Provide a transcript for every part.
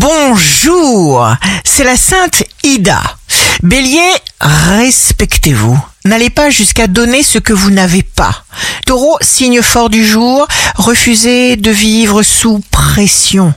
Bonjour, c'est la Sainte Ida. Bélier, respectez-vous. N'allez pas jusqu'à donner ce que vous n'avez pas. Taureau, signe fort du jour, refusez de vivre sous pression.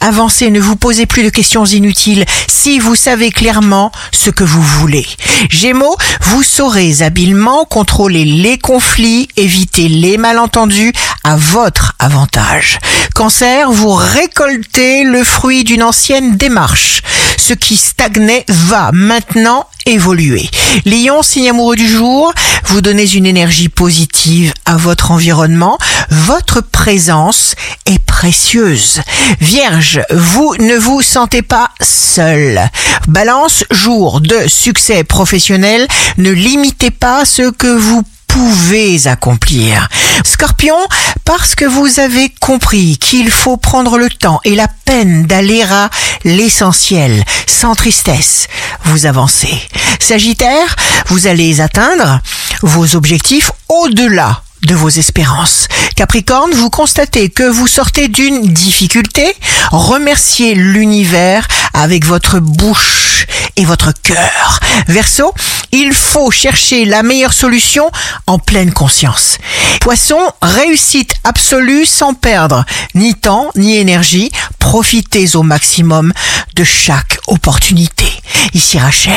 Avancez, ne vous posez plus de questions inutiles si vous savez clairement ce que vous voulez. Gémeaux, vous saurez habilement contrôler les conflits, éviter les malentendus à votre avantage. Cancer, vous récoltez le fruit d'une ancienne démarche. Ce qui stagnait va maintenant évoluer. Lion, signe amoureux du jour, vous donnez une énergie positive à votre environnement. Votre présence est précieuse. Vierge, vous ne vous sentez pas seul. Balance, jour de succès professionnel, ne limitez pas ce que vous pouvez accomplir. Scorpion, parce que vous avez compris qu'il faut prendre le temps et la peine d'aller à l'essentiel, sans tristesse, vous avancez. Sagittaire, vous allez atteindre vos objectifs au-delà de vos espérances. Capricorne, vous constatez que vous sortez d'une difficulté, remerciez l'univers avec votre bouche et votre cœur. Verseau, il faut chercher la meilleure solution en pleine conscience. Poisson, réussite absolue sans perdre ni temps ni énergie. Profitez au maximum de chaque opportunité. Ici Rachel,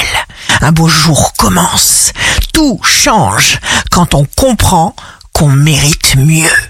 un beau jour commence. Tout change quand on comprend qu'on mérite mieux.